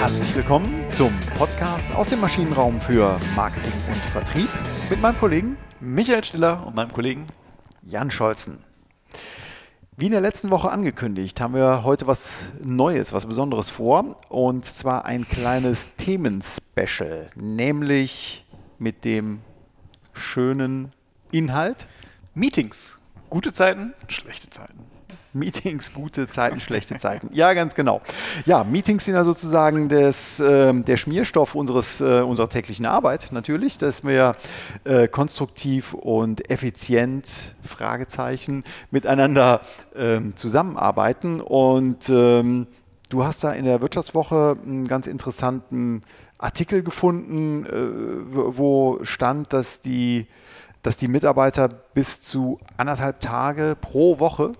Herzlich willkommen zum Podcast aus dem Maschinenraum für Marketing und Vertrieb mit meinem Kollegen Michael Stiller und meinem Kollegen Jan Scholzen. Wie in der letzten Woche angekündigt, haben wir heute was Neues, was Besonderes vor. Und zwar ein kleines Themenspecial, nämlich mit dem schönen Inhalt Meetings. Gute Zeiten, schlechte Zeiten. Meetings, gute Zeiten, schlechte Zeiten. Ja, ganz genau. Ja, Meetings sind ja sozusagen das, äh, der Schmierstoff unseres, äh, unserer täglichen Arbeit natürlich, dass wir äh, konstruktiv und effizient, Fragezeichen, miteinander ähm, zusammenarbeiten. Und ähm, du hast da in der Wirtschaftswoche einen ganz interessanten Artikel gefunden, äh, wo stand, dass die dass die Mitarbeiter bis zu anderthalb Tage pro Woche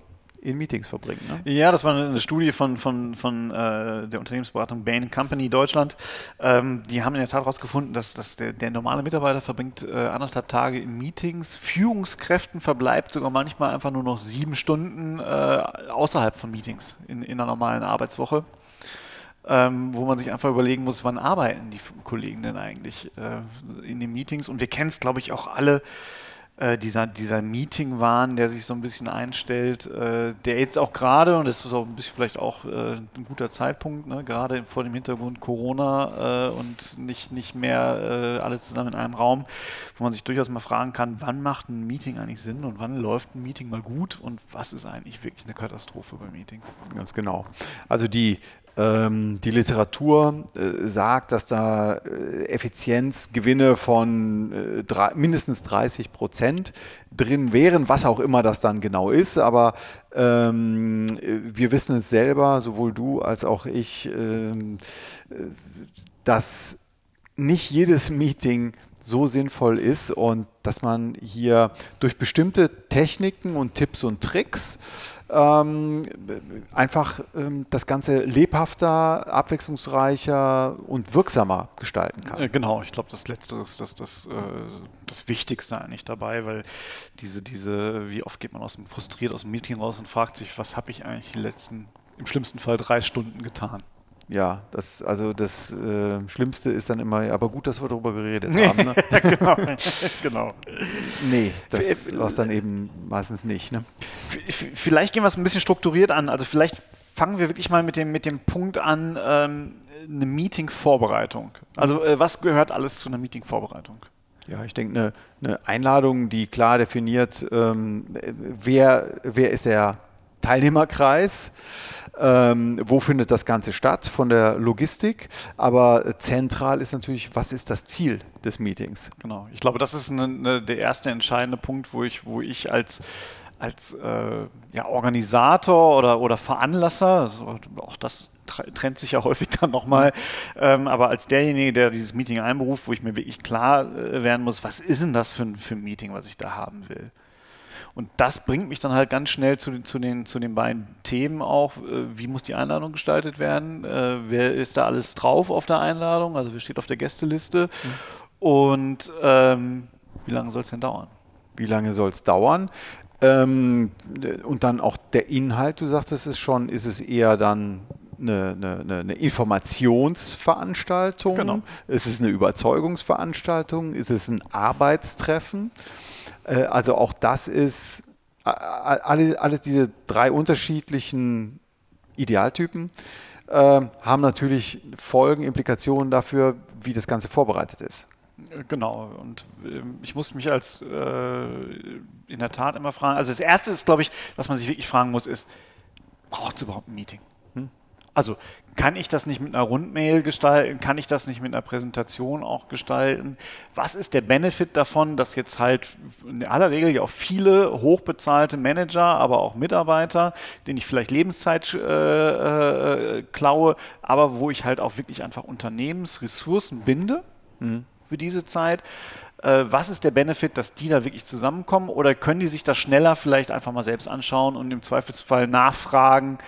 in Meetings verbringen. Ne? Ja, das war eine Studie von, von, von äh, der Unternehmensberatung Bain Company Deutschland. Ähm, die haben in der Tat herausgefunden, dass, dass der, der normale Mitarbeiter verbringt äh, anderthalb Tage in Meetings. Führungskräften verbleibt sogar manchmal einfach nur noch sieben Stunden äh, außerhalb von Meetings in, in einer normalen Arbeitswoche. Ähm, wo man sich einfach überlegen muss, wann arbeiten die Kollegen denn eigentlich äh, in den Meetings. Und wir kennen es, glaube ich, auch alle, äh, dieser, dieser Meeting-Wahn, der sich so ein bisschen einstellt, äh, der jetzt auch gerade, und das ist auch ein bisschen vielleicht auch äh, ein guter Zeitpunkt, ne, gerade vor dem Hintergrund Corona äh, und nicht, nicht mehr äh, alle zusammen in einem Raum, wo man sich durchaus mal fragen kann, wann macht ein Meeting eigentlich Sinn und wann läuft ein Meeting mal gut und was ist eigentlich wirklich eine Katastrophe bei Meetings? Ganz genau. Also die die Literatur äh, sagt, dass da äh, Effizienzgewinne von äh, mindestens 30 Prozent drin wären, was auch immer das dann genau ist. Aber ähm, wir wissen es selber, sowohl du als auch ich, ähm, dass nicht jedes Meeting so sinnvoll ist und dass man hier durch bestimmte Techniken und Tipps und Tricks ähm, einfach ähm, das Ganze lebhafter, abwechslungsreicher und wirksamer gestalten kann. Äh, genau, ich glaube, das Letzte ist das, das, äh, das Wichtigste eigentlich dabei, weil diese, diese, wie oft geht man aus dem, frustriert aus dem Meeting raus und fragt sich, was habe ich eigentlich die letzten, im schlimmsten Fall drei Stunden getan? Ja, das, also das äh, Schlimmste ist dann immer, aber gut, dass wir darüber geredet haben. Ne? genau. genau. Nee, das war es dann eben meistens nicht. Ne? Vielleicht gehen wir es ein bisschen strukturiert an. Also vielleicht fangen wir wirklich mal mit dem, mit dem Punkt an, ähm, eine Meeting-Vorbereitung. Also äh, was gehört alles zu einer Meeting-Vorbereitung? Ja, ich denke, eine, eine, Einladung, die klar definiert, ähm, wer, wer ist der Teilnehmerkreis, ähm, wo findet das Ganze statt von der Logistik, aber zentral ist natürlich, was ist das Ziel des Meetings? Genau, ich glaube, das ist eine, eine, der erste entscheidende Punkt, wo ich, wo ich als als äh, ja, Organisator oder, oder Veranlasser, also auch das trennt sich ja häufig dann nochmal, ähm, aber als derjenige, der dieses Meeting einberuft, wo ich mir wirklich klar äh, werden muss, was ist denn das für, für ein Meeting, was ich da haben will? Und das bringt mich dann halt ganz schnell zu, zu, den, zu den beiden Themen auch. Äh, wie muss die Einladung gestaltet werden? Äh, wer ist da alles drauf auf der Einladung? Also wer steht auf der Gästeliste? Mhm. Und ähm, wie lange soll es denn dauern? Wie lange soll es dauern? Ähm, und dann auch der Inhalt, du sagst es ist schon, ist es eher dann eine, eine, eine, Informationsveranstaltung? Genau. Ist es eine Überzeugungsveranstaltung? Ist es ein Arbeitstreffen? Äh, also auch das ist, alle, alles diese drei unterschiedlichen Idealtypen äh, haben natürlich Folgen, Implikationen dafür, wie das Ganze vorbereitet ist. Genau, und äh, ich muss mich als äh, in der Tat immer fragen, also das Erste ist, glaube ich, was man sich wirklich fragen muss, ist, braucht es überhaupt ein Meeting? Also kann ich das nicht mit einer Rundmail gestalten? Kann ich das nicht mit einer Präsentation auch gestalten? Was ist der Benefit davon, dass jetzt halt in aller Regel ja auch viele hochbezahlte Manager, aber auch Mitarbeiter, denen ich vielleicht Lebenszeit äh, äh, klaue, aber wo ich halt auch wirklich einfach Unternehmensressourcen binde mhm. für diese Zeit, äh, was ist der Benefit, dass die da wirklich zusammenkommen oder können die sich das schneller vielleicht einfach mal selbst anschauen und im Zweifelsfall nachfragen,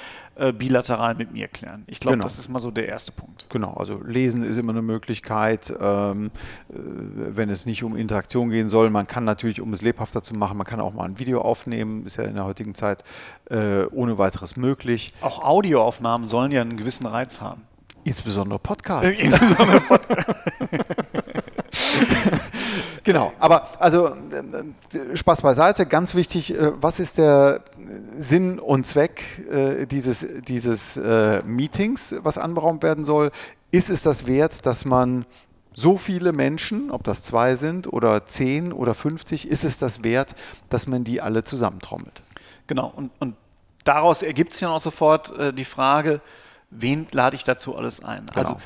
äh, bilateral mit mir klären. Ich glaube, genau. das ist mal so der erste Punkt. Genau, also lesen ist immer eine Möglichkeit, ähm, äh, wenn es nicht um Interaktion gehen soll. Man kann natürlich, um es lebhafter zu machen, man kann auch mal ein Video aufnehmen, ist ja in der heutigen Zeit äh, ohne weiteres möglich. Auch Audioaufnahmen sollen ja einen gewissen Reiz haben. Insbesondere Podcasts. Äh, insbesondere Podcasts. genau, aber also äh, Spaß beiseite, ganz wichtig, äh, was ist der Sinn und Zweck äh, dieses, dieses Meetings, was anberaumt werden soll? Ist es das wert, dass man so viele Menschen, ob das zwei sind oder zehn oder 50, ist es das wert, dass man die alle zusammentrommelt? Genau, und, und daraus ergibt sich dann auch sofort äh, die Frage, wen lade ich dazu alles ein? Genau. Also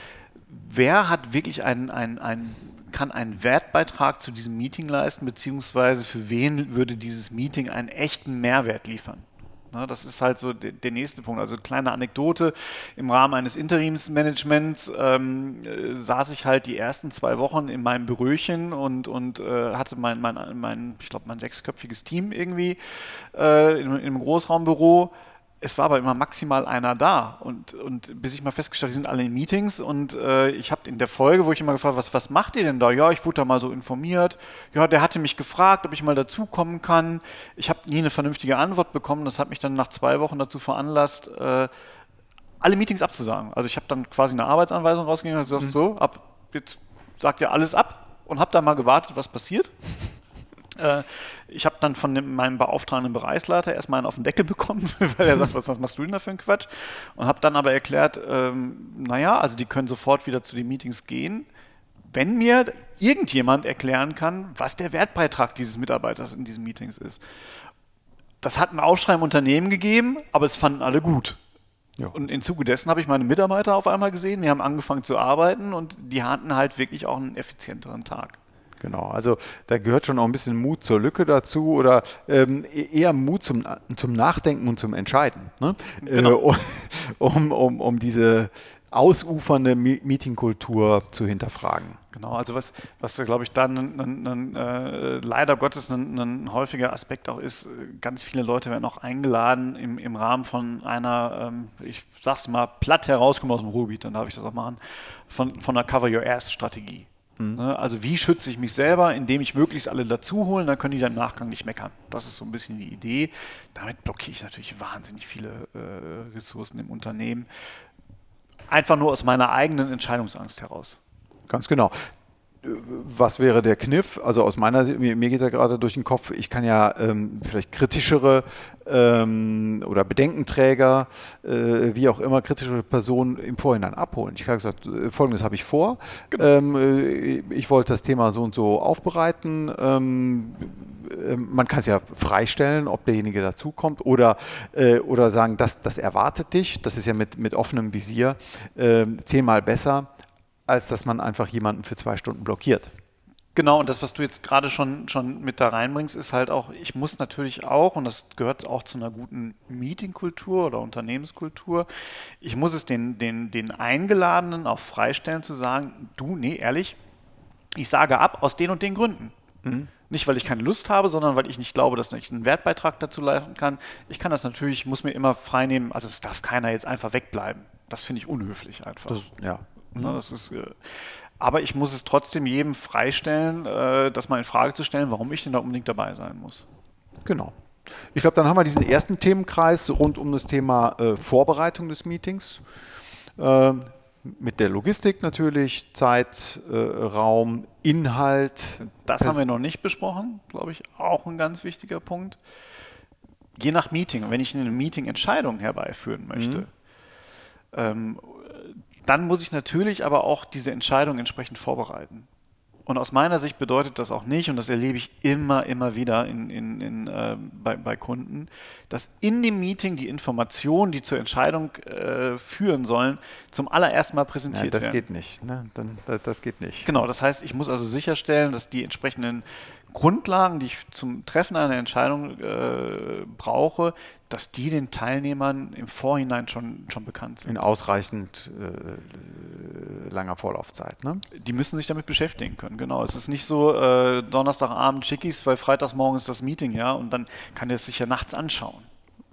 wer hat wirklich einen, einen, einen, kann einen Wertbeitrag zu diesem Meeting leisten, beziehungsweise für wen würde dieses Meeting einen echten Mehrwert liefern? Das ist halt so der, nächste Punkt. Also kleine Anekdote, im Rahmen eines Interimsmanagements ähm, äh, saß ich halt die ersten zwei Wochen in meinem Büröchen und, und äh, hatte mein, mein, mein ich glaube, mein sechsköpfiges Team irgendwie äh, einem Großraumbüro es war aber immer maximal einer da. Und, und bis ich mal festgestellt habe, die sind alle in Meetings und äh, ich habe in der Folge, wo ich immer gefragt was, was macht ihr denn da? Ja, ich wurde da mal so informiert. Ja, der hatte mich gefragt, ob ich mal dazukommen kann. Ich habe nie eine vernünftige Antwort bekommen. Das hat mich dann nach zwei Wochen dazu veranlasst, äh, alle Meetings abzusagen. Also ich habe dann quasi eine Arbeitsanweisung rausgegeben und gesagt, mhm. so, ab, jetzt sagt ihr alles ab und habe da mal gewartet, was passiert. Äh, ich habe dann von dem, meinem beauftragten Bereichsleiter erstmal einen auf den Deckel bekommen, weil er sagt, was, was, machst du denn da für einen Quatsch? Und habe dann aber erklärt, ähm, naja, also die können sofort wieder zu den Meetings gehen, wenn mir irgendjemand erklären kann, was der Wertbeitrag dieses Mitarbeiters in diesen Meetings ist. Das hat einen Aufschrei im Unternehmen gegeben, aber es fanden alle gut. Ja. Und im Zuge dessen habe ich meine Mitarbeiter auf einmal gesehen, wir haben angefangen zu arbeiten und die hatten halt wirklich auch einen effizienteren Tag. Genau, also da gehört schon auch ein bisschen Mut zur Lücke dazu oder ähm, e-, eher Mut zum, zum Nachdenken und zum Entscheiden, ne? Genau. Äh, um, um, um diese ausufernde Meetingkultur zu hinterfragen. Genau, also was, was glaube ich, dann äh, leider Gottes ein, häufiger Aspekt auch ist, ganz viele Leute werden auch eingeladen im, im Rahmen von einer, ähm, ich sag's mal, platt herauskommen aus dem Ruhrgebiet, dann darf ich das auch machen, von, von einer Cover Your Ass Strategie. Mhm. Ne, also wie schütze ich mich selber, indem ich möglichst alle dazu holen, dann können die dann im Nachgang nicht meckern. Das ist so ein bisschen die Idee. Damit blockiere ich natürlich wahnsinnig viele äh, Ressourcen im Unternehmen. Einfach nur aus meiner eigenen Entscheidungsangst heraus. Ganz genau was wäre der Kniff? Also aus meiner Sicht, mir, mir geht ja gerade durch den Kopf, ich kann ja ähm, vielleicht kritischere ähm, oder Bedenkenträger, äh, wie auch immer, kritische Personen im Vorhinein abholen. Ich habe gesagt, äh, folgendes habe ich vor. Genau. Ähm, äh, ich wollte das Thema so und so aufbereiten. Ähm, äh, man kann es ja freistellen, ob derjenige dazukommt oder, äh, oder sagen, das, das erwartet dich. Das ist ja mit, mit offenem Visier äh, zehnmal besser als dass man einfach jemanden für zwei Stunden blockiert. Genau, und das, was du jetzt gerade schon, schon mit da reinbringst, ist halt auch, ich muss natürlich auch, und das gehört auch zu einer guten Meetingkultur oder Unternehmenskultur, ich muss es den, den, den Eingeladenen auch freistellen zu sagen, du, nee, ehrlich, ich sage ab aus den und den Gründen. Mhm. Nicht, weil ich keine Lust habe, sondern weil ich nicht glaube, dass ich einen Wertbeitrag dazu leisten kann. Ich kann das natürlich, muss mir immer freinehmen, also es darf keiner jetzt einfach wegbleiben. Das finde ich unhöflich einfach. Das, ja, Ne, das ist, äh, aber ich muss es trotzdem jedem freistellen, äh, das mal in Frage zu stellen, warum ich denn da unbedingt dabei sein muss. Genau. Ich glaube, dann haben wir diesen ersten Themenkreis rund um das Thema äh, Vorbereitung des Meetings. Äh, mit der Logistik natürlich, Zeit, äh, Raum, Inhalt. Das haben wir noch nicht besprochen, glaube ich, auch ein ganz wichtiger Punkt. Je nach Meeting, wenn ich in einem Meeting Entscheidungen herbeiführen möchte, mhm. ähm, dann muss ich natürlich aber auch diese Entscheidung entsprechend vorbereiten. Und aus meiner Sicht bedeutet das auch nicht, und das erlebe ich immer, immer wieder in, in, in, äh, bei, bei, Kunden, dass in dem Meeting die Informationen, die zur Entscheidung äh, führen sollen, zum allerersten Mal präsentiert ja, das werden. Das geht nicht. Ne? Dann, das geht nicht. Genau, das heißt, ich muss also sicherstellen, dass die entsprechenden Grundlagen, die ich zum Treffen einer Entscheidung äh, brauche, dass die den Teilnehmern im Vorhinein schon, schon bekannt sind. In ausreichend äh, langer Vorlaufzeit. Ne? Die müssen sich damit beschäftigen können, genau. Es ist nicht so äh, Donnerstagabend Schickis, weil Freitagsmorgen ist das Meeting, ja, und dann kann er es sich ja nachts anschauen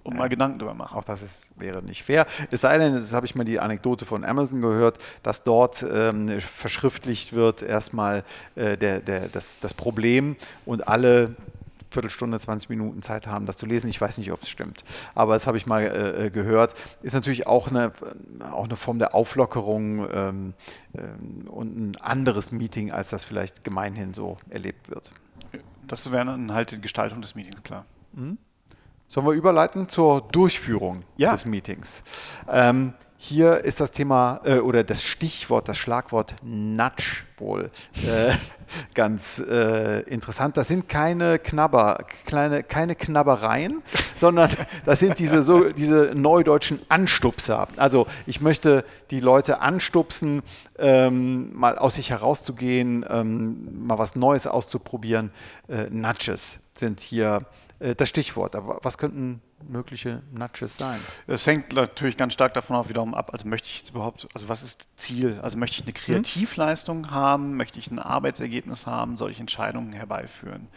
und mal Gedanken darüber machen. Auch das ist, wäre nicht fair. Es sei denn, das habe ich mal die Anekdote von Amazon gehört, dass dort ähm, verschriftlicht wird erstmal äh, der, der, das, das Problem und alle Viertelstunde, 20 Minuten Zeit haben, das zu lesen. Ich weiß nicht, ob es stimmt, aber das habe ich mal äh, gehört. Ist natürlich auch eine, auch eine Form der Auflockerung ähm, ähm, und ein anderes Meeting, als das vielleicht gemeinhin so erlebt wird. Das wäre dann halt die Gestaltung des Meetings, klar. Mhm. Sollen wir überleiten zur Durchführung ja. des Meetings? Ähm, hier ist das Thema äh, oder das Stichwort, das Schlagwort Nudge wohl äh, ganz äh, interessant. Das sind keine Knabber, kleine, keine Knabbereien, sondern das sind diese, so, diese neudeutschen Anstupser. Also ich möchte die Leute anstupsen, ähm, mal aus sich herauszugehen, ähm, mal was Neues auszuprobieren. Äh, Nudges sind hier äh, das Stichwort. Aber was könnten mögliche Nudges sein? Es hängt natürlich ganz stark davon auch wiederum ab, also möchte ich jetzt überhaupt, also was ist Ziel? Also möchte ich eine Kreativleistung hm? haben? Möchte ich ein Arbeitsergebnis haben? Soll ich Entscheidungen herbeiführen?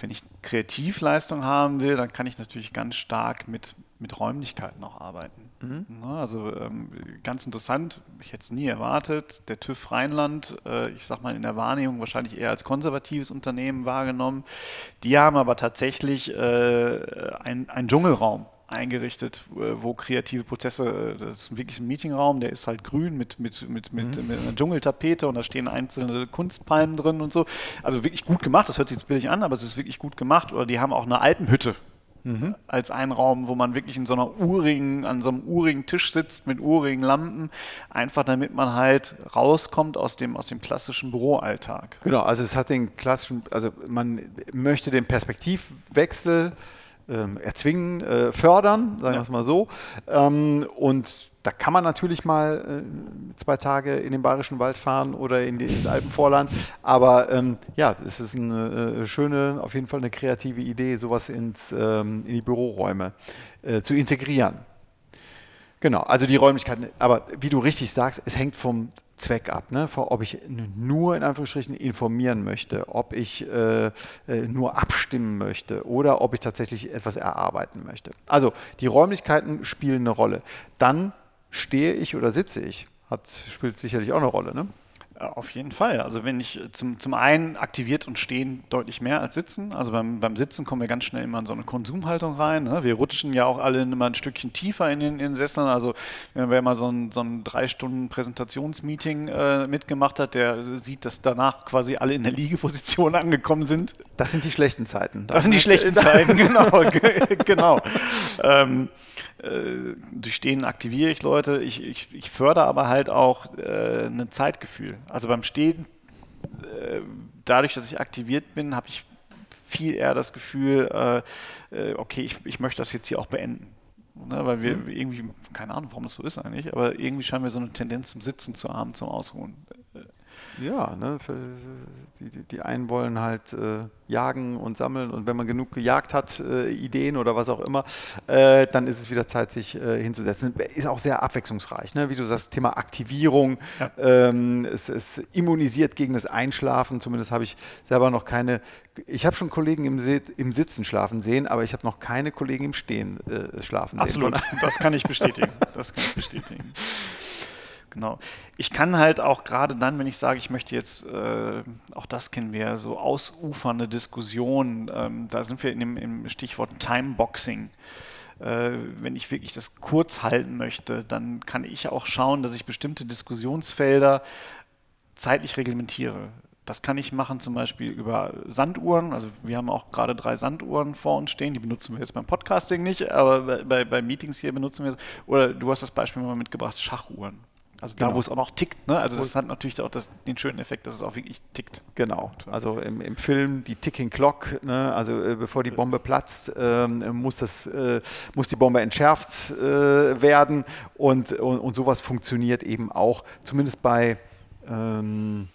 Wenn ich Kreativleistung haben will, dann kann ich natürlich ganz stark mit, mit Räumlichkeiten auch arbeiten. Mhm. Also ähm, ganz interessant, ich hätte es nie erwartet, der TÜV Rheinland, äh, ich sag mal in der Wahrnehmung wahrscheinlich eher als konservatives Unternehmen wahrgenommen, die haben aber tatsächlich äh, einen Dschungelraum eingerichtet, äh, wo kreative Prozesse, das ist wirklich ein Meetingraum, der ist halt grün mit, mit, mit, mit, mhm. mit einer Dschungeltapete und da stehen einzelne Kunstpalmen drin und so. Also wirklich gut gemacht, das hört sich jetzt billig an, aber es ist wirklich gut gemacht. Oder die haben auch eine Alpenhütte Mhm. als ein Raum, wo man wirklich in so einer urigen, an so einem urigen Tisch sitzt mit urigen Lampen, einfach damit man halt rauskommt aus dem, aus dem klassischen Büroalltag. Genau, also es hat den klassischen, also man möchte den Perspektivwechsel ähm, erzwingen, äh, fördern, sagen wir es mal so. Ähm, und da kann man natürlich mal äh, zwei Tage in den Bayerischen Wald fahren oder in die, ins Alpenvorland. Aber ähm, ja, es ist eine äh, schöne, auf jeden Fall eine kreative Idee, sowas ins, ähm, in die Büroräume äh, zu integrieren. Genau, also die Räumlichkeiten. Aber wie du richtig sagst, es hängt vom Zweck ab, ne? ob ich nur in Anführungsstrichen informieren möchte, ob ich äh, äh, nur abstimmen möchte oder ob ich tatsächlich etwas erarbeiten möchte. Also die Räumlichkeiten spielen eine Rolle. Dann stehe ich oder sitze ich, hat, spielt sicherlich auch eine Rolle. Ne? Auf jeden Fall. Also wenn ich zum, zum einen aktiviert und stehen deutlich mehr als sitzen. Also beim, beim Sitzen kommen wir ganz schnell immer in so eine Konsumhaltung rein. Ne? Wir rutschen ja auch alle immer ein Stückchen tiefer in den, in den Sesseln. Also wenn wer mal so ein, so ein drei Stunden Präsentationsmeeting äh, mitgemacht hat, der sieht, dass danach quasi alle in der Liegeposition angekommen sind. Das sind die schlechten Zeiten. Das, das sind die schlechten Zeiten, genau. genau. Ähm, äh, durch Stehen aktiviere ich Leute. Ich, ich, ich fördere aber halt auch äh, ein Zeitgefühl. Also beim Stehen, äh, dadurch, dass ich aktiviert bin, habe ich viel eher das Gefühl, äh, äh okay, ich, ich möchte das jetzt hier auch beenden. Ne, weil wir mhm. irgendwie, keine Ahnung, warum das so ist eigentlich, aber irgendwie scheinen wir so eine Tendenz zum Sitzen zu haben, zum Ausruhen. Ja, ne, die, die einen wollen halt äh, jagen und sammeln und wenn man genug gejagt hat, äh, Ideen oder was auch immer, äh, dann ist es wieder Zeit, sich äh, hinzusetzen. Ist auch sehr abwechslungsreich, ne? wie du sagst, Thema Aktivierung. Ja. Ähm, es, es, immunisiert gegen das Einschlafen. Zumindest habe ich selber noch keine. Ich habe schon Kollegen im, im, Sitzen schlafen sehen, aber ich habe noch keine Kollegen im Stehen äh, schlafen Absolut. sehen. Absolut, das kann ich bestätigen. Das kann ich bestätigen. Genau. Ich kann halt auch gerade dann, wenn ich sage, ich möchte jetzt, äh, auch das kennen wir, so ausufernde Diskussionen, ähm, da sind wir in dem, im Stichwort Timeboxing. Äh, wenn ich wirklich das kurz halten möchte, dann kann ich auch schauen, dass ich bestimmte Diskussionsfelder zeitlich reglementiere. Das kann ich machen zum Beispiel über Sanduhren. Also wir haben auch gerade drei Sanduhren vor uns stehen. Die benutzen wir jetzt beim Podcasting nicht, aber bei, bei Meetings hier benutzen wir es. Oder du hast das Beispiel mal mitgebracht, Schachuhren. Also da, genau. wo es auch noch tickt. Ne? Also das hat natürlich auch das, den schönen Effekt, dass es auch wirklich tickt. Genau. Also im, im Film die Ticking Clock, ne? also äh, bevor die Bombe platzt, ähm, muss, das, äh, muss die Bombe entschärft äh, werden. Und, und, und sowas funktioniert eben auch, zumindest bei... Ähm,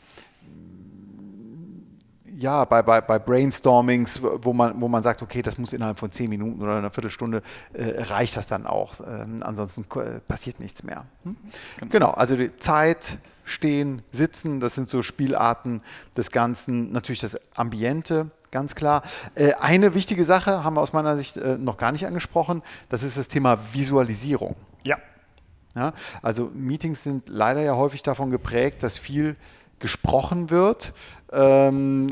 ja, bei, bei, bei Brainstormings, wo man, wo man sagt, okay, das muss innerhalb von zehn Minuten oder einer Viertelstunde, äh, reicht das dann auch. Ähm, ansonsten äh, passiert nichts mehr. Hm? Genau. genau, also die Zeit, Stehen, Sitzen, das sind so Spielarten des Ganzen. Natürlich das Ambiente, ganz klar. Äh, eine wichtige Sache haben wir aus meiner Sicht äh, noch gar nicht angesprochen, das ist das Thema Visualisierung. Ja. ja. Also Meetings sind leider ja häufig davon geprägt, dass viel gesprochen wird. Ähm,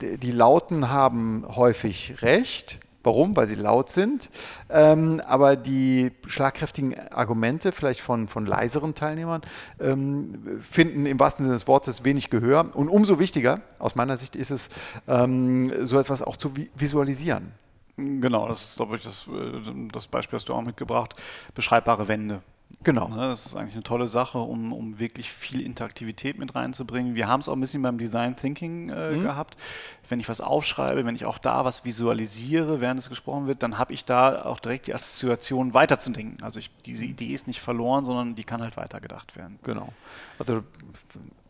die Lauten haben häufig recht. Warum? Weil sie laut sind. Ähm, aber die schlagkräftigen Argumente, vielleicht von, von leiseren Teilnehmern, ähm, finden im wahrsten Sinne des Wortes wenig Gehör. Und umso wichtiger, aus meiner Sicht, ist es, ähm, so etwas auch zu visualisieren. Genau, das ist, glaube ich, das, äh, das Beispiel hast du auch mitgebracht. Beschreibbare Wände. Genau. Ne, das ist eigentlich eine tolle Sache, um, um wirklich viel Interaktivität mit reinzubringen. Wir haben es auch ein bisschen beim Design Thinking äh, mhm. gehabt. Wenn ich was aufschreibe, wenn ich auch da was visualisiere, während es gesprochen wird, dann habe ich da auch direkt die Assoziation weiterzudenken. Also ich, diese Idee ist nicht verloren, sondern die kann halt weitergedacht werden. Genau. Also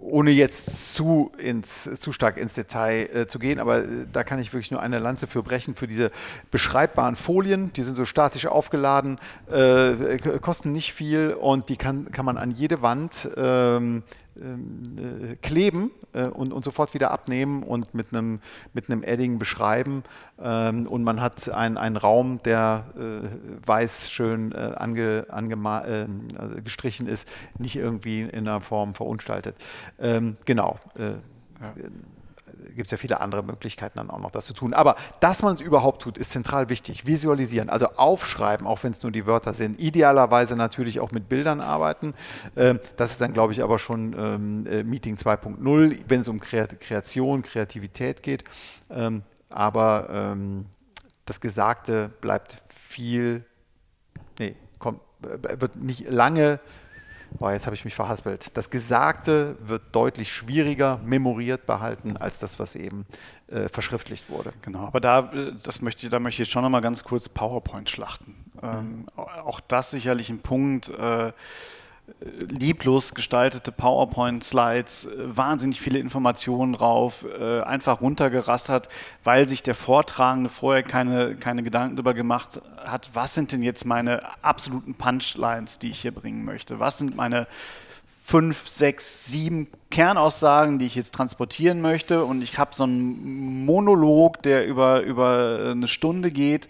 ohne jetzt zu, ins, zu stark ins Detail äh, zu gehen, aber äh, da kann ich wirklich nur eine Lanze für brechen, für diese beschreibbaren Folien. Die sind so statisch aufgeladen, äh, kosten nicht viel und die kann, kann man an jede Wand ähm, äh, kleben äh, und, und, sofort wieder abnehmen und mit einem, mit einem Edding beschreiben. Ähm, und man hat ein, einen Raum, der äh, weiß schön äh, ange, ähm, also gestrichen ist, nicht irgendwie in einer Form verunstaltet. Ähm, genau. Äh, ja gibt es ja viele andere Möglichkeiten dann auch noch, das zu tun. Aber dass man es überhaupt tut, ist zentral wichtig. Visualisieren, also aufschreiben, auch wenn es nur die Wörter sind. Idealerweise natürlich auch mit Bildern arbeiten. Ähm, das ist dann, glaube ich, aber schon ähm, äh, Meeting 2.0, wenn es um Kreation, Kreativität geht. Ähm, aber das Gesagte bleibt viel, nee, kommt, äh, wird nicht lange Boah, jetzt habe ich mich verhaspelt. Das Gesagte wird deutlich schwieriger memoriert behalten als das, was eben äh, verschriftlicht wurde. Genau, aber da, äh, das möchte, da möchte ich jetzt schon noch mal ganz kurz PowerPoint schlachten. Ähm, mhm. Auch das sicherlich ein Punkt. Äh, lieblos gestaltete PowerPoint-Slides, äh, wahnsinnig viele Informationen drauf, äh, einfach runtergerastert, weil sich der Vortragende vorher keine, keine Gedanken darüber gemacht hat, was sind denn jetzt meine absoluten Punchlines, die ich hier bringen möchte? Was sind meine fünf, sechs, sieben Kernaussagen, die ich jetzt transportieren möchte. Und ich habe so einen Monolog, der über, über eine Stunde geht,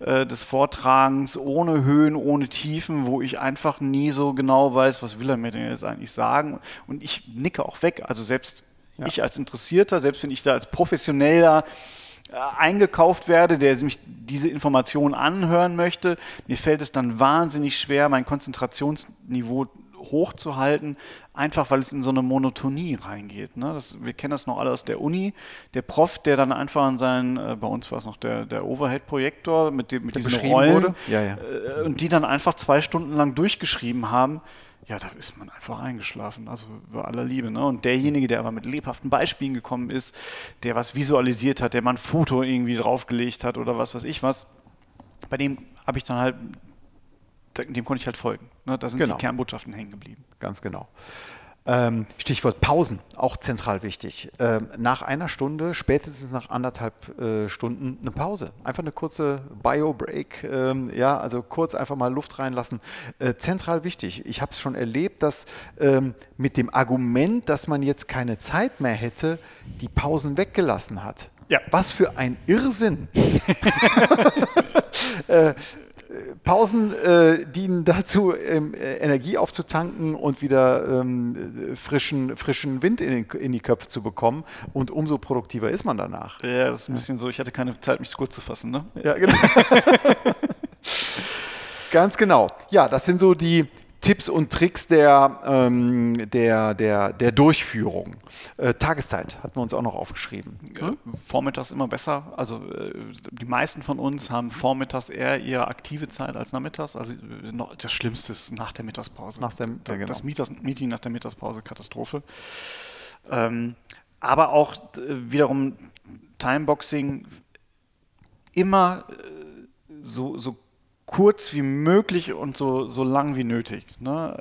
äh, des Vortragens, ohne Höhen, ohne Tiefen, wo ich einfach nie so genau weiß, was will er mir denn jetzt eigentlich sagen. Und ich nicke auch weg. Also selbst ja. ich als Interessierter, selbst wenn ich da als Professioneller äh, eingekauft werde, der mich diese Informationen anhören möchte, mir fällt es dann wahnsinnig schwer, mein Konzentrationsniveau hochzuhalten, einfach weil es in so eine Monotonie reingeht. Ne? Das, wir kennen das noch alle aus der Uni. Der Prof, der dann einfach an seinen, äh, bei uns war es noch der, der Overhead-Projektor mit, dem, mit diesen Rollen, ja, ja. Äh, und die dann einfach zwei Stunden lang durchgeschrieben haben. Ja, da ist man einfach eingeschlafen, also bei aller Liebe. Ne? Und derjenige, der aber mit lebhaften Beispielen gekommen ist, der was visualisiert hat, der mal ein Foto irgendwie draufgelegt hat oder was weiß ich was, bei dem habe ich dann halt dem konnte ich halt folgen. Ne? Da sind genau. die Kernbotschaften hängen geblieben. Ganz genau. Ähm, Stichwort Pausen, auch zentral wichtig. Ähm, nach einer Stunde, spätestens nach anderthalb äh, Stunden, eine Pause. Einfach eine kurze Bio-Break. Ähm, ja, also kurz einfach mal Luft reinlassen. Äh, zentral wichtig. Ich habe es schon erlebt, dass ähm, mit dem Argument, dass man jetzt keine Zeit mehr hätte, die Pausen weggelassen hat. Ja. Was für ein Irrsinn. äh, Pausen äh, dienen dazu, ähm, äh, Energie aufzutanken und wieder ähm, frischen, frischen Wind in, den, in, die Köpfe zu bekommen. Und umso produktiver ist man danach. Ja, das ist ein bisschen so, ich hatte keine Zeit, mich kurz zu fassen. Ne? Ja, genau. Ganz genau. Ja, das sind so die, Tipps und Tricks der, ähm, der, der, der Durchführung. Äh, Tageszeit hatten wir uns auch noch aufgeschrieben. Hm? Vormittags immer besser. Also äh, die meisten von uns haben vormittags eher ihre aktive Zeit als nachmittags. Also äh, das Schlimmste ist nach der Mittagspause. Nach der, ja, genau. Das Meeting nach der Mittagspause, Katastrophe. Ähm, aber auch äh, wiederum Timeboxing immer äh, so, so kurz wie möglich und so, so lang wie nötig. Ne?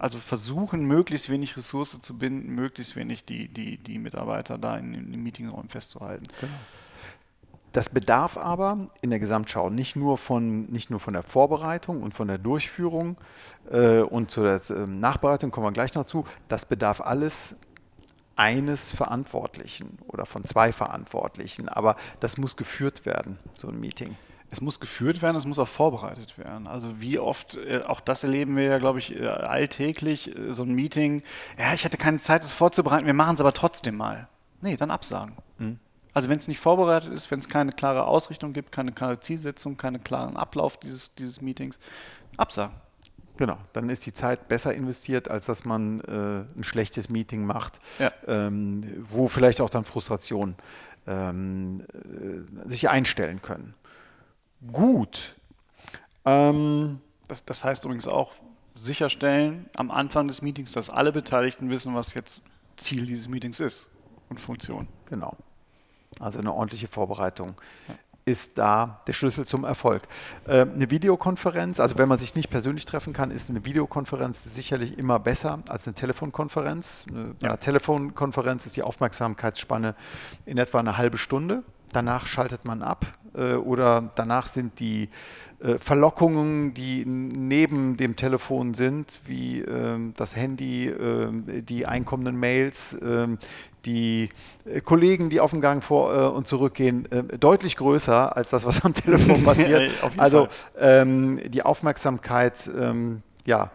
Also versuchen, möglichst wenig Ressource zu binden, möglichst wenig die, die, die Mitarbeiter da in, in den Meetingräumen festzuhalten. Genau. Das bedarf aber in der Gesamtschau nicht nur von, nicht nur von der Vorbereitung und von der Durchführung äh, und zur äh, Nachbereitung kommen wir gleich noch zu. Das bedarf alles eines Verantwortlichen oder von zwei Verantwortlichen. Aber das muss geführt werden, so ein Meeting. Es muss geführt werden, es muss auch vorbereitet werden. Also wie oft, äh, auch das erleben wir ja, glaube ich, äh, alltäglich, äh, so ein Meeting. Ja, ich hatte keine Zeit, das vorzubereiten, wir machen es aber trotzdem mal. Nee, dann absagen. Mhm. Also wenn es nicht vorbereitet ist, wenn es keine klare Ausrichtung gibt, keine klare Zielsetzung, keinen klaren Ablauf dieses, dieses Meetings, absagen. Genau, dann ist die Zeit besser investiert, als dass man äh, ein schlechtes Meeting macht, ja. ähm, wo vielleicht auch dann Frustrationen ähm, äh, sich einstellen können. Gut. Ähm, das, das heißt übrigens auch sicherstellen am Anfang des Meetings, dass alle Beteiligten wissen, was jetzt Ziel dieses Meetings ist und Funktion. Genau. Also eine ordentliche Vorbereitung ja. ist da der Schlüssel zum Erfolg. Äh, eine Videokonferenz, also wenn man sich nicht persönlich treffen kann, ist eine Videokonferenz sicherlich immer besser als eine Telefonkonferenz. Eine, ja. einer Telefonkonferenz ist die Aufmerksamkeitsspanne in etwa eine halbe Stunde. Danach schaltet man ab äh, oder danach sind die äh, Verlockungen, die neben dem Telefon sind, wie ähm, das Handy, ähm, die einkommenden Mails, ähm, die äh, Kollegen, die auf dem Gang vor und zurückgehen, deutlich größer als das, was am Telefon passiert. also die Aufmerksamkeit, ja,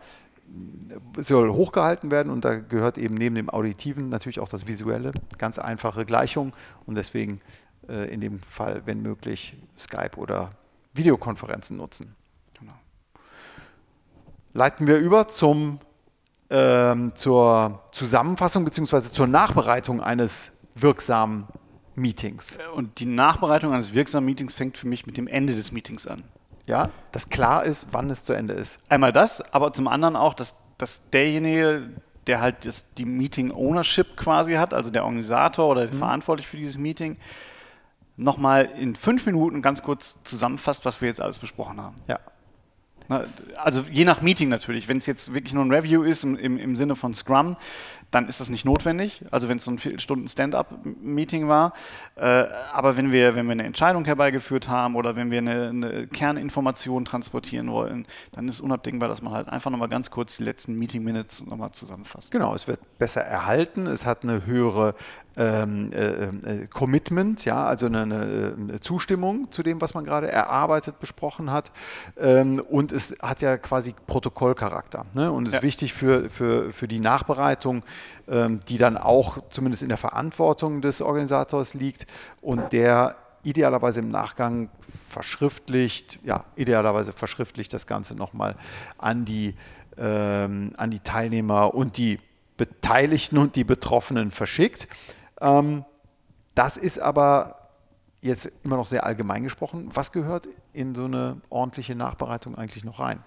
soll hochgehalten werden und da gehört eben neben dem Auditiven natürlich auch das Visuelle. Ganz einfache Gleichung und deswegen äh, in dem Fall, wenn möglich, Skype oder Videokonferenzen nutzen. Genau. Leiten wir über zum, ähm, zur Zusammenfassung bzw. zur Nachbereitung eines wirksamen Meetings. Äh, und die Nachbereitung eines wirksamen Meetings fängt für mich mit dem Ende des Meetings an. Ja, dass klar ist, wann es zu Ende ist. Einmal das, aber zum anderen auch, dass, dass derjenige, der halt das, die Meeting Ownership quasi hat, also der Organisator oder mhm. verantwortlich für dieses Meeting, nochmal in fünf Minuten ganz kurz zusammenfasst, was wir jetzt alles besprochen haben. Ja. Also je nach Meeting natürlich. Wenn es jetzt wirklich nur ein Review ist im, im Sinne von Scrum, dann ist das nicht notwendig. Also wenn es so ein Viertelstunden Stand-up-Meeting war. Äh, aber wenn wir, wenn wir eine Entscheidung herbeigeführt haben oder wenn wir eine, eine Kerninformation transportieren wollen, dann ist unabdingbar, dass man halt einfach nochmal ganz kurz die letzten Meeting-Minutes nochmal zusammenfasst. Genau, es wird besser erhalten, es hat eine höhere ähm, äh, äh, Commitment, ja, also eine, eine, Zustimmung zu dem, was man gerade erarbeitet, besprochen hat. Ähm, und es hat ja quasi Protokollcharakter. Ne? Und es ja. ist wichtig für, für, für die Nachbereitung, die dann auch zumindest in der Verantwortung des Organisators liegt und der idealerweise im Nachgang verschriftlicht, ja, idealerweise verschriftlicht das Ganze nochmal an die, ähm, an die Teilnehmer und die Beteiligten und die Betroffenen verschickt. Ähm, das ist aber jetzt immer noch sehr allgemein gesprochen. Was gehört in so eine ordentliche Nachbereitung eigentlich noch rein?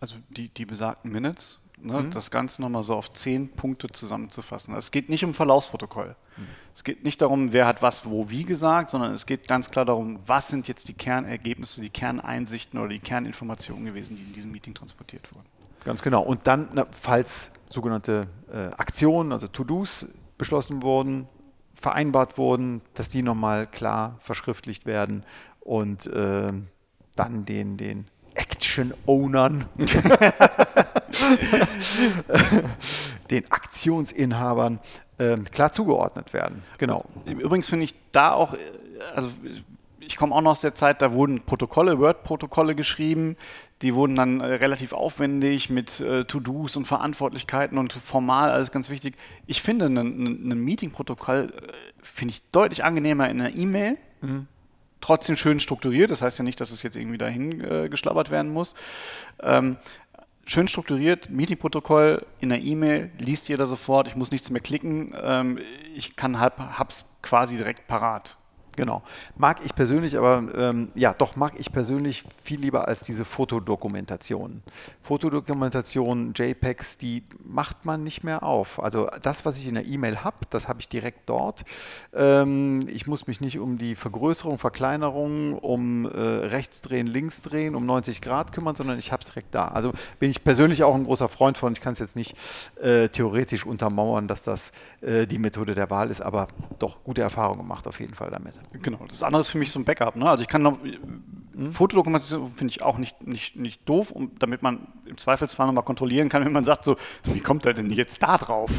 Also die, die besagten Minutes, ne, mhm. das Ganze nochmal so auf zehn Punkte zusammenzufassen. Es geht nicht um Verlaufsprotokoll. Mhm. Es geht nicht darum, wer hat was wo wie gesagt, sondern es geht ganz klar darum, was sind jetzt die Kernergebnisse, die Kerneinsichten oder die Kerninformationen gewesen, die in diesem Meeting transportiert wurden. Ganz genau. Und dann, na, falls sogenannte äh, Aktionen, also To-Dos beschlossen wurden, vereinbart wurden, dass die nochmal klar verschriftlicht werden und äh, dann den, den Action-Ownern, den Aktionsinhabern äh, klar zugeordnet werden. Genau. Übrigens finde ich da auch, äh, also ich komme auch noch aus der Zeit, da wurden Protokolle, Word-Protokolle geschrieben, die wurden dann äh, relativ aufwendig mit äh, To-Dos und Verantwortlichkeiten und formal, alles ganz wichtig. Ich finde, ein, Meeting-Protokoll äh, finde ich deutlich angenehmer in einer E-Mail. Mhm. Trotzdem schön strukturiert, das heißt ja nicht, dass es jetzt irgendwie dahin äh, geschlabbert werden muss. Ähm, schön strukturiert, Meeting-Protokoll in der E-Mail, liest jeder sofort, ich muss nichts mehr klicken, ähm, ich kann hab's quasi direkt parat. Genau. Mag ich persönlich, aber ähm, ja, doch mag ich persönlich viel lieber als diese Fotodokumentation. Fotodokumentation, JPEGs, die macht man nicht mehr auf. Also das, was ich in der E-Mail habe, das habe ich direkt dort. Ähm, ich muss mich nicht um die Vergrößerung, Verkleinerung, um äh, rechts drehen, links drehen, um 90 Grad kümmern, sondern ich habe es direkt da. Also bin ich persönlich auch ein großer Freund von. Ich kann es jetzt nicht äh, theoretisch untermauern, dass das äh, die Methode der Wahl ist, aber doch gute Erfahrungen gemacht auf jeden Fall damit. Genau, das andere ist für mich so ein Backup. Ne? Also ich kann noch, mhm. Fotodokumentation finde ich auch nicht, nicht, nicht doof, um, damit man im Zweifelsfall nochmal kontrollieren kann, wenn man sagt, so, wie kommt er denn jetzt da drauf?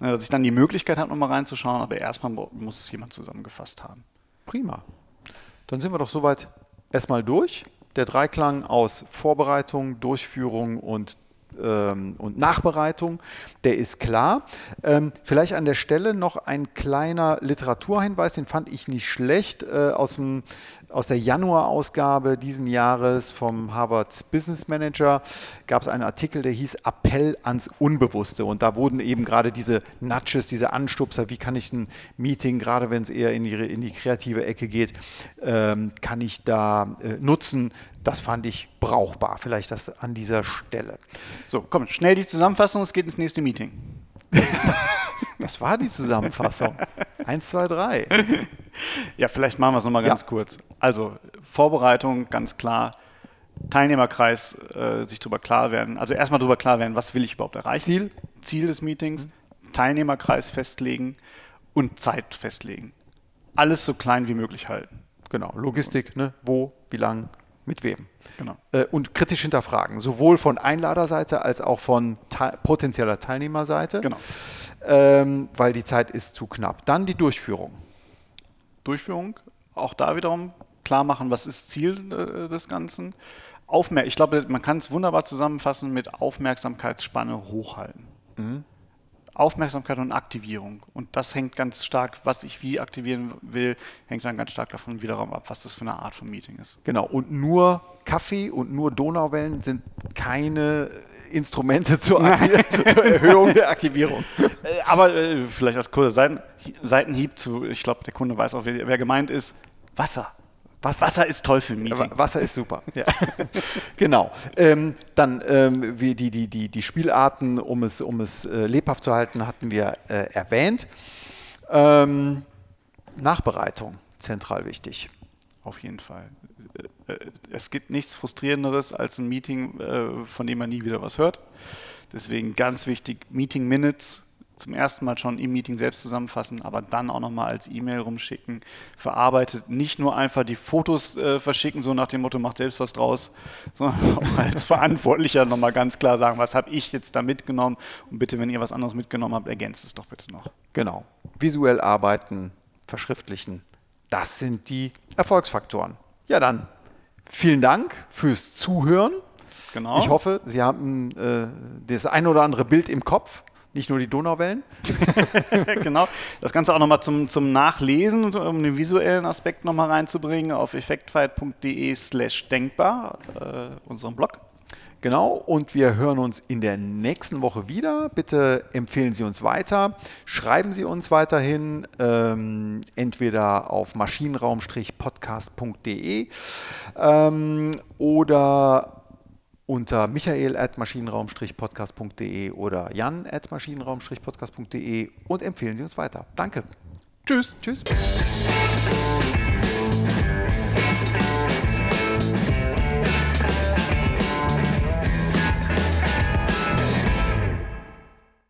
Ne, dass ich dann die Möglichkeit habe, nochmal reinzuschauen, aber erstmal muss es jemand zusammengefasst haben. Prima. Dann sind wir doch soweit erstmal durch. Der Dreiklang aus Vorbereitung, Durchführung und ähm, und Nachbereitung, der ist klar. Ähm, vielleicht an der Stelle noch ein kleiner Literaturhinweis, den fand ich nicht schlecht, äh, aus, dem, aus der Januar-Ausgabe diesen Jahres vom Harvard Business Manager gab es einen Artikel, der hieß Appell ans Unbewusste. Und da wurden eben gerade diese Nudges, diese Anstupser, wie kann ich ein Meeting, gerade wenn es eher in die, in die kreative Ecke geht, ähm, kann ich da äh, nutzen, das fand ich brauchbar, vielleicht das an dieser Stelle. So, komm, schnell die Zusammenfassung, es geht ins nächste Meeting. das war die Zusammenfassung. Eins, zwei, drei. Ja, vielleicht machen wir es nochmal ganz ja. kurz. Also, Vorbereitung, ganz klar. Teilnehmerkreis, äh, sich darüber klar werden. Also erstmal darüber klar werden, was will ich überhaupt erreichen. Ziel. Ziel des Meetings, mhm. Teilnehmerkreis festlegen und Zeit festlegen. Alles so klein wie möglich halten. Genau, Logistik, ne? wo, wie lang, mit wem. Genau. Äh, und kritisch hinterfragen, sowohl von Einladerseite als auch von te potenzieller Teilnehmerseite. Genau. Ähm, weil die Zeit ist zu knapp. Dann die Durchführung. Durchführung, auch da wiederum klar machen, was ist Ziel äh, des Ganzen. Aufmer ich glaube, man kann es wunderbar zusammenfassen mit Aufmerksamkeitsspanne hochhalten. Mhm. Aufmerksamkeit und Aktivierung. Und das hängt ganz stark, was ich wie aktivieren will, hängt dann ganz stark davon wiederum ab, was das für eine Art von Meeting ist. Genau, und nur Kaffee und nur Donauwellen sind keine Instrumente zur, zur Erhöhung der Aktivierung. Äh, aber äh, vielleicht als kurzer Seiten, Seitenhieb zu, ich glaube, der Kunde weiß auch, wer, wer gemeint ist, Wasser. Wasser, Wasser, ist toll für ein Meeting. Wasser ist super. Ja. genau. Ähm, dann ähm, die, die, die, die Spielarten, um es, um es äh, lebhaft zu halten, hatten wir äh, erwähnt. Ähm, Nachbereitung, zentral wichtig. Auf jeden Fall. Äh, äh, es gibt nichts Frustrierenderes als ein Meeting, äh, von dem man nie wieder was hört. Deswegen ganz wichtig, Meeting Minutes zum ersten Mal schon im Meeting selbst zusammenfassen, aber dann auch nochmal als E-Mail rumschicken, verarbeitet, nicht nur einfach die Fotos äh, verschicken, so nach dem Motto, macht selbst was draus, sondern auch als Verantwortlicher nochmal ganz klar sagen, was habe ich jetzt da mitgenommen und bitte, wenn ihr was anderes mitgenommen habt, ergänzt es doch bitte noch. Genau. Visuell arbeiten, verschriftlichen, das sind die Erfolgsfaktoren. Ja, dann vielen Dank fürs Zuhören. Genau. Ich hoffe, Sie haben äh, das ein oder andere Bild im Kopf nicht nur die Donauwellen. genau. Das Ganze auch nochmal zum, zum Nachlesen, um den visuellen Aspekt nochmal reinzubringen, auf effektfight.de slash denkbar, äh, unserem Blog. Genau, und wir hören uns in der nächsten Woche wieder. Bitte empfehlen Sie uns weiter, schreiben Sie uns weiterhin, ähm, entweder auf maschinenraum-podcast.de ähm, oder unter michael.maschinenraum-podcast.de oder jan.maschinenraum-podcast.de und empfehlen Sie uns weiter. Danke. Tschüss. Tschüss.